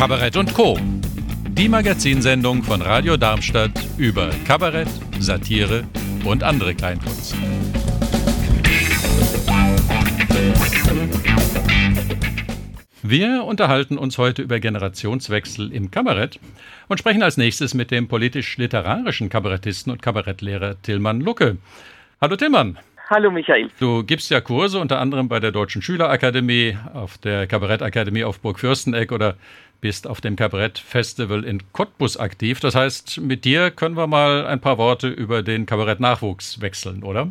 Kabarett und Co. Die Magazinsendung von Radio Darmstadt über Kabarett, Satire und andere Kleinkunst. Wir unterhalten uns heute über Generationswechsel im Kabarett und sprechen als nächstes mit dem politisch-literarischen Kabarettisten und Kabarettlehrer Tillmann Lucke. Hallo Tillmann. Hallo Michael. Du gibst ja Kurse unter anderem bei der Deutschen Schülerakademie, auf der Kabarettakademie auf Burg Fürsteneck oder bist auf dem Kabarettfestival in Cottbus aktiv. Das heißt, mit dir können wir mal ein paar Worte über den Kabarettnachwuchs wechseln, oder?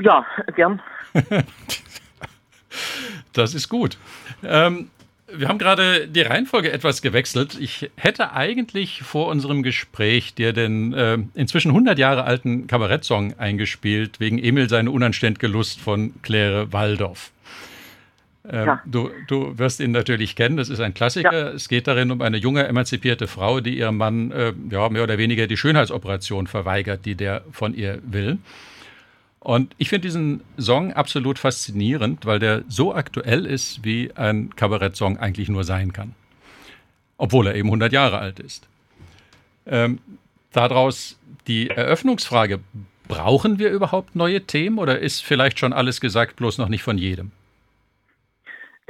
Ja, gern. das ist gut. Ähm, wir haben gerade die Reihenfolge etwas gewechselt. Ich hätte eigentlich vor unserem Gespräch dir den äh, inzwischen 100 Jahre alten Kabarettsong eingespielt, wegen Emil seine unanständige Lust von Claire Waldorf. Ähm, ja. du, du, wirst ihn natürlich kennen, das ist ein Klassiker. Ja. Es geht darin um eine junge, emanzipierte Frau, die ihrem Mann äh, ja, mehr oder weniger die Schönheitsoperation verweigert, die der von ihr will. Und ich finde diesen Song absolut faszinierend, weil der so aktuell ist, wie ein Kabarettsong eigentlich nur sein kann. Obwohl er eben 100 Jahre alt ist. Ähm, daraus die Eröffnungsfrage, brauchen wir überhaupt neue Themen oder ist vielleicht schon alles gesagt, bloß noch nicht von jedem?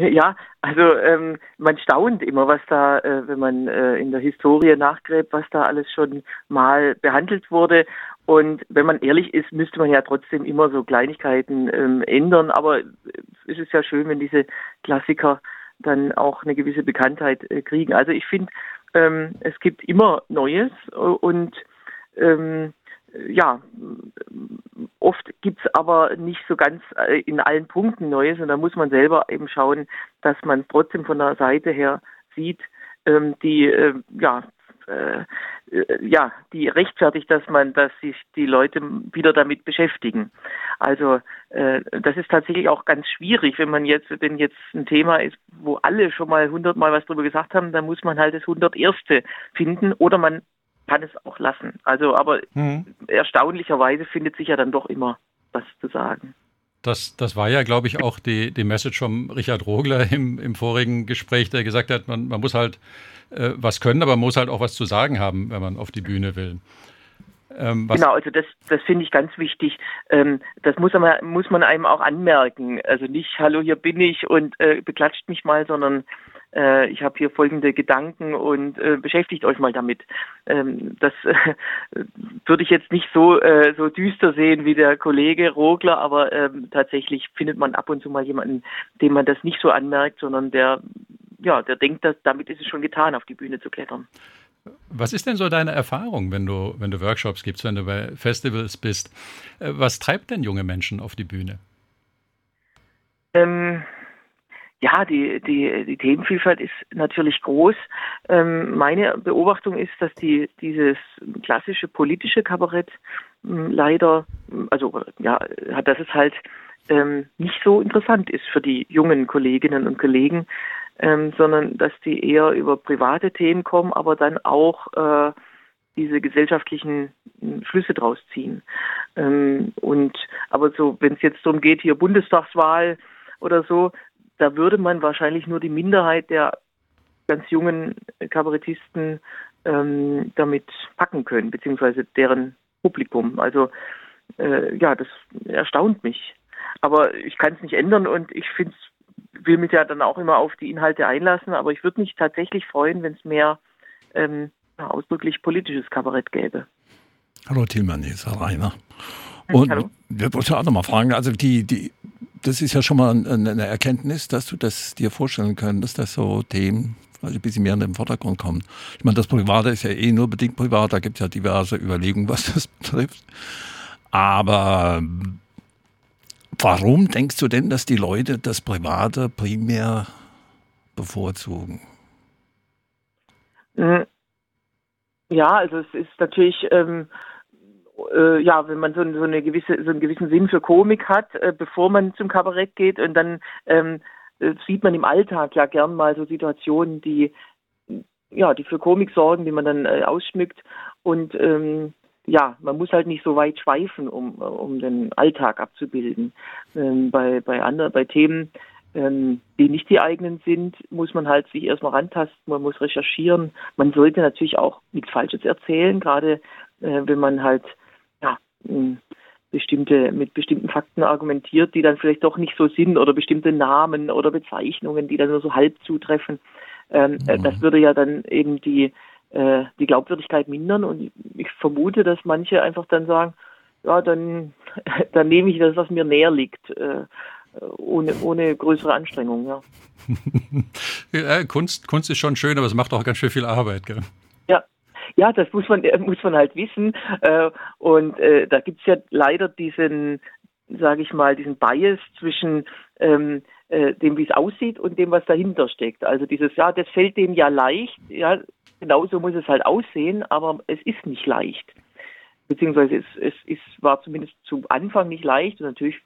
Ja, also ähm, man staunt immer, was da, äh, wenn man äh, in der Historie nachgräbt, was da alles schon mal behandelt wurde. Und wenn man ehrlich ist, müsste man ja trotzdem immer so Kleinigkeiten ähm, ändern. Aber es ist ja schön, wenn diese Klassiker dann auch eine gewisse Bekanntheit äh, kriegen. Also ich finde, ähm, es gibt immer Neues und ähm, ja, oft gibt's aber nicht so ganz äh, in allen Punkten Neues und da muss man selber eben schauen, dass man trotzdem von der Seite her sieht, ähm, die äh, ja äh, ja, die rechtfertigt, dass man, dass sich die Leute wieder damit beschäftigen. Also äh, das ist tatsächlich auch ganz schwierig, wenn man jetzt, wenn jetzt ein Thema ist, wo alle schon mal hundertmal was drüber gesagt haben, dann muss man halt das hunderterste finden oder man kann es auch lassen. Also, aber mhm. erstaunlicherweise findet sich ja dann doch immer was zu sagen. Das, das war ja, glaube ich, auch die, die Message von Richard Rogler im, im vorigen Gespräch, der gesagt hat, man, man muss halt äh, was können, aber man muss halt auch was zu sagen haben, wenn man auf die Bühne will. Ähm, genau, also das, das finde ich ganz wichtig. Ähm, das muss man, muss man einem auch anmerken. Also nicht, hallo, hier bin ich und äh, beklatscht mich mal, sondern äh, ich habe hier folgende Gedanken und äh, beschäftigt euch mal damit. Ähm, das äh, würde ich jetzt nicht so, äh, so düster sehen wie der Kollege Rogler, aber ähm, tatsächlich findet man ab und zu mal jemanden, dem man das nicht so anmerkt, sondern der, ja, der denkt, dass damit ist es schon getan, auf die Bühne zu klettern. Was ist denn so deine Erfahrung, wenn du, wenn du Workshops gibst, wenn du bei Festivals bist? Äh, was treibt denn junge Menschen auf die Bühne? Ähm, ja, die, die, die Themenvielfalt ist natürlich groß. Ähm, meine Beobachtung ist, dass die, dieses klassische politische Kabarett ähm, leider, also ja, dass es halt ähm, nicht so interessant ist für die jungen Kolleginnen und Kollegen, ähm, sondern dass die eher über private Themen kommen, aber dann auch äh, diese gesellschaftlichen hm, Schlüsse draus ziehen. Ähm, und aber so, wenn es jetzt darum geht, hier Bundestagswahl oder so, da würde man wahrscheinlich nur die Minderheit der ganz jungen Kabarettisten ähm, damit packen können, beziehungsweise deren Publikum. Also äh, ja, das erstaunt mich. Aber ich kann es nicht ändern und ich finde will mich ja dann auch immer auf die Inhalte einlassen, aber ich würde mich tatsächlich freuen, wenn es mehr ähm, ausdrücklich politisches Kabarett gäbe. Hallo Tilman, hier ist Herr Rainer. Und Hallo. wir wollten auch nochmal fragen, also die, die das ist ja schon mal eine Erkenntnis, dass du das dir vorstellen könntest, dass so Themen also ein bisschen mehr in den Vordergrund kommen. Ich meine, das Private ist ja eh nur bedingt privat, da gibt es ja diverse Überlegungen, was das betrifft. Aber warum denkst du denn, dass die Leute das Private primär bevorzugen? Hm. Ja, also es ist natürlich ähm, äh, ja, wenn man so, so, eine gewisse, so einen gewissen Sinn für Komik hat, äh, bevor man zum Kabarett geht und dann ähm, äh, sieht man im Alltag ja gern mal so Situationen, die ja, die für Komik sorgen, die man dann äh, ausschmückt und ähm, ja, man muss halt nicht so weit schweifen, um, um den Alltag abzubilden. Ähm, bei, bei anderen, bei Themen, ähm, die nicht die eigenen sind, muss man halt sich erstmal rantasten, man muss recherchieren. Man sollte natürlich auch nichts Falsches erzählen, gerade äh, wenn man halt bestimmte, mit bestimmten Fakten argumentiert, die dann vielleicht doch nicht so sind oder bestimmte Namen oder Bezeichnungen, die dann nur so halb zutreffen. Ähm, äh, mhm. Das würde ja dann eben die, äh, die Glaubwürdigkeit mindern und ich vermute, dass manche einfach dann sagen, ja, dann, dann nehme ich das, was mir näher liegt. Äh, ohne, ohne größere Anstrengung, ja. ja. Kunst, Kunst ist schon schön, aber es macht auch ganz schön viel Arbeit, gell? Ja. Ja, das muss man, muss man halt wissen. Äh, und äh, da gibt's ja leider diesen, sage ich mal, diesen Bias zwischen ähm, äh, dem, wie es aussieht und dem, was dahinter steckt. Also dieses, ja, das fällt dem ja leicht, ja, genauso muss es halt aussehen, aber es ist nicht leicht beziehungsweise es, es, es war zumindest zu Anfang nicht leicht und natürlich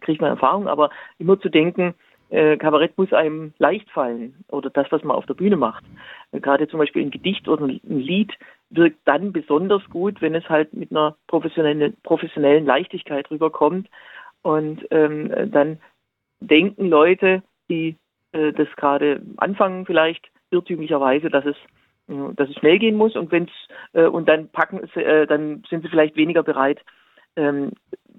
kriegt man Erfahrung, aber immer zu denken, Kabarett muss einem leicht fallen oder das, was man auf der Bühne macht. Äh, gerade zum Beispiel ein Gedicht oder ein Lied wirkt dann besonders gut, wenn es halt mit einer professionellen, professionellen Leichtigkeit rüberkommt. Und ähm, dann denken Leute, die äh, das gerade anfangen vielleicht irrtümlicherweise, dass es dass es schnell gehen muss. Und wenn's äh, und dann packen äh, dann sind sie vielleicht weniger bereit, ähm,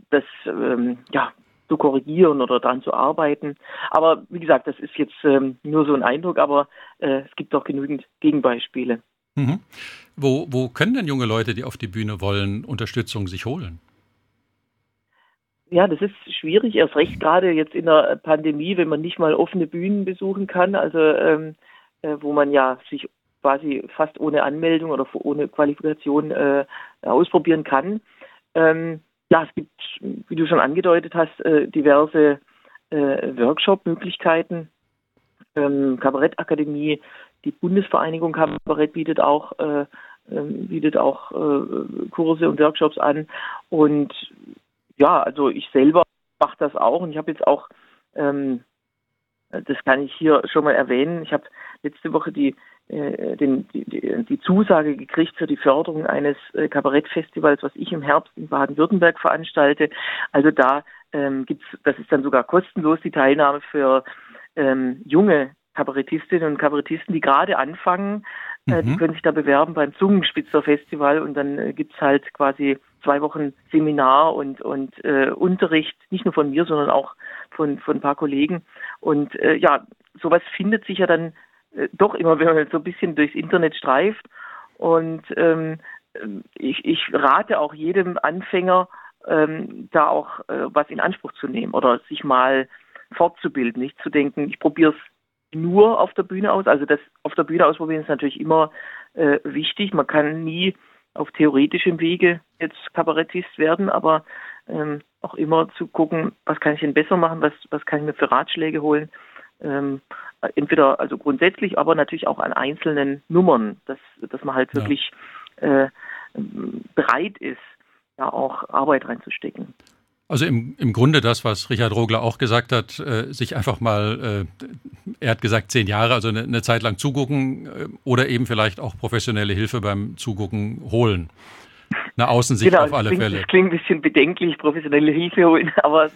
das ähm, ja zu korrigieren oder daran zu arbeiten. Aber wie gesagt, das ist jetzt ähm, nur so ein Eindruck, aber äh, es gibt auch genügend Gegenbeispiele. Mhm. Wo, wo können denn junge Leute, die auf die Bühne wollen, Unterstützung sich holen? Ja, das ist schwierig, erst recht gerade jetzt in der Pandemie, wenn man nicht mal offene Bühnen besuchen kann, also ähm, äh, wo man ja sich quasi fast ohne Anmeldung oder ohne Qualifikation äh, ausprobieren kann. Ähm, ja, es gibt, wie du schon angedeutet hast, äh, diverse äh, Workshop-Möglichkeiten. Ähm, Kabarettakademie, die Bundesvereinigung Kabarett bietet auch, äh, ähm, bietet auch Kurse und Workshops an. Und ja, also ich selber mache das auch und ich habe jetzt auch, ähm, das kann ich hier schon mal erwähnen, ich habe letzte Woche die den, die, die, Zusage gekriegt für die Förderung eines äh, Kabarettfestivals, was ich im Herbst in Baden-Württemberg veranstalte. Also da ähm, gibt's, das ist dann sogar kostenlos die Teilnahme für ähm, junge Kabarettistinnen und Kabarettisten, die gerade anfangen. Äh, mhm. Die können sich da bewerben beim Zungenspitzer Festival und dann äh, gibt's halt quasi zwei Wochen Seminar und, und äh, Unterricht, nicht nur von mir, sondern auch von, von ein paar Kollegen. Und äh, ja, sowas findet sich ja dann äh, doch immer, wenn man so ein bisschen durchs Internet streift. Und ähm, ich, ich rate auch jedem Anfänger, ähm, da auch äh, was in Anspruch zu nehmen oder sich mal fortzubilden, nicht zu denken, ich probiere es nur auf der Bühne aus. Also das auf der Bühne ausprobieren ist natürlich immer äh, wichtig. Man kann nie auf theoretischem Wege jetzt Kabarettist werden, aber ähm, auch immer zu gucken, was kann ich denn besser machen, was, was kann ich mir für Ratschläge holen. Ähm, entweder also grundsätzlich, aber natürlich auch an einzelnen Nummern, dass, dass man halt wirklich ja. äh, bereit ist, ja auch Arbeit reinzustecken. Also im, im Grunde das, was Richard Rogler auch gesagt hat, äh, sich einfach mal, äh, er hat gesagt zehn Jahre, also eine, eine Zeit lang zugucken äh, oder eben vielleicht auch professionelle Hilfe beim Zugucken holen eine Außensicht genau, auf alle klingt, Fälle. Das klingt ein bisschen bedenklich, professionelle Hilfe holen, aber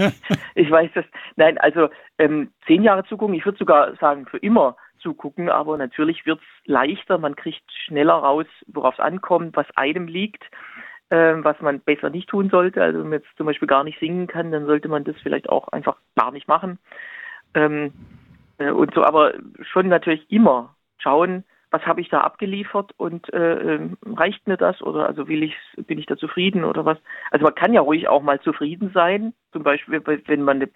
ich weiß das. Nein, also ähm, zehn Jahre zugucken, ich würde sogar sagen, für immer zugucken, aber natürlich wird es leichter, man kriegt schneller raus, worauf es ankommt, was einem liegt, äh, was man besser nicht tun sollte. Also wenn man jetzt zum Beispiel gar nicht singen kann, dann sollte man das vielleicht auch einfach gar nicht machen. Ähm, äh, und so, aber schon natürlich immer schauen, was habe ich da abgeliefert und äh, ähm, reicht mir das oder also will ich bin ich da zufrieden oder was? Also man kann ja ruhig auch mal zufrieden sein, zum Beispiel wenn man eine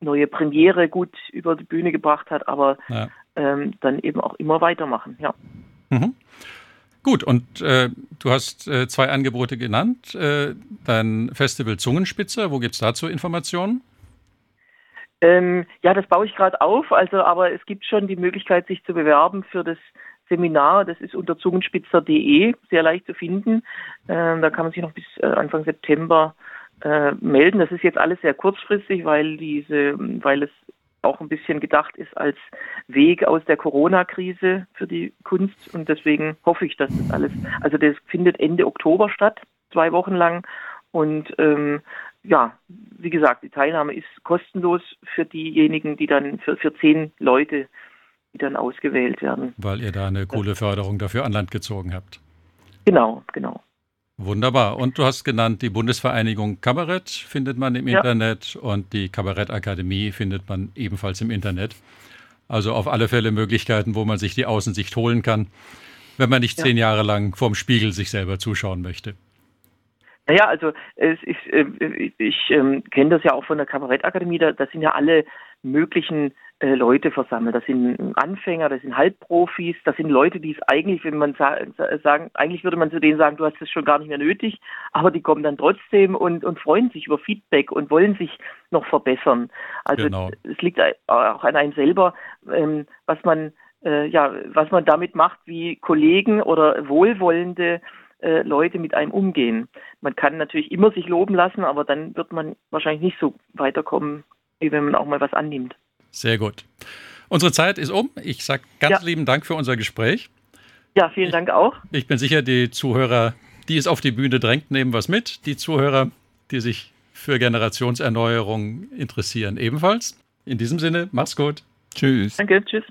neue Premiere gut über die Bühne gebracht hat, aber ja. ähm, dann eben auch immer weitermachen, ja. Mhm. Gut, und äh, du hast äh, zwei Angebote genannt. Äh, dein Festival Zungenspitzer, wo gibt es dazu Informationen? Ähm, ja, das baue ich gerade auf, also aber es gibt schon die Möglichkeit, sich zu bewerben für das Seminar, das ist unter zungenspitzer.de sehr leicht zu finden. Ähm, da kann man sich noch bis äh, Anfang September äh, melden. Das ist jetzt alles sehr kurzfristig, weil diese, weil es auch ein bisschen gedacht ist als Weg aus der Corona-Krise für die Kunst und deswegen hoffe ich, dass das alles, also das findet Ende Oktober statt, zwei Wochen lang und ähm, ja, wie gesagt, die Teilnahme ist kostenlos für diejenigen, die dann für, für zehn Leute, die dann ausgewählt werden. Weil ihr da eine coole Förderung dafür an Land gezogen habt. Genau, genau. Wunderbar. Und du hast genannt, die Bundesvereinigung Kabarett findet man im ja. Internet und die Kabarettakademie findet man ebenfalls im Internet. Also auf alle Fälle Möglichkeiten, wo man sich die Außensicht holen kann, wenn man nicht ja. zehn Jahre lang vorm Spiegel sich selber zuschauen möchte. Naja, also ich, äh, ich, ich ähm, kenne das ja auch von der Kabarettakademie, da, da sind ja alle möglichen äh, Leute versammelt. Das sind Anfänger, das sind Halbprofis, das sind Leute, die es eigentlich, wenn man sa sagen, eigentlich würde man zu denen sagen, du hast es schon gar nicht mehr nötig, aber die kommen dann trotzdem und, und freuen sich über Feedback und wollen sich noch verbessern. Also genau. es liegt auch an einem selber, ähm, was man äh, ja, was man damit macht, wie Kollegen oder wohlwollende äh, Leute mit einem umgehen. Man kann natürlich immer sich loben lassen, aber dann wird man wahrscheinlich nicht so weiterkommen, wenn man auch mal was annimmt. Sehr gut. Unsere Zeit ist um. Ich sage ganz ja. lieben Dank für unser Gespräch. Ja, vielen ich, Dank auch. Ich bin sicher, die Zuhörer, die es auf die Bühne drängt, nehmen was mit. Die Zuhörer, die sich für Generationserneuerung interessieren, ebenfalls. In diesem Sinne, mach's gut. Tschüss. Danke, tschüss.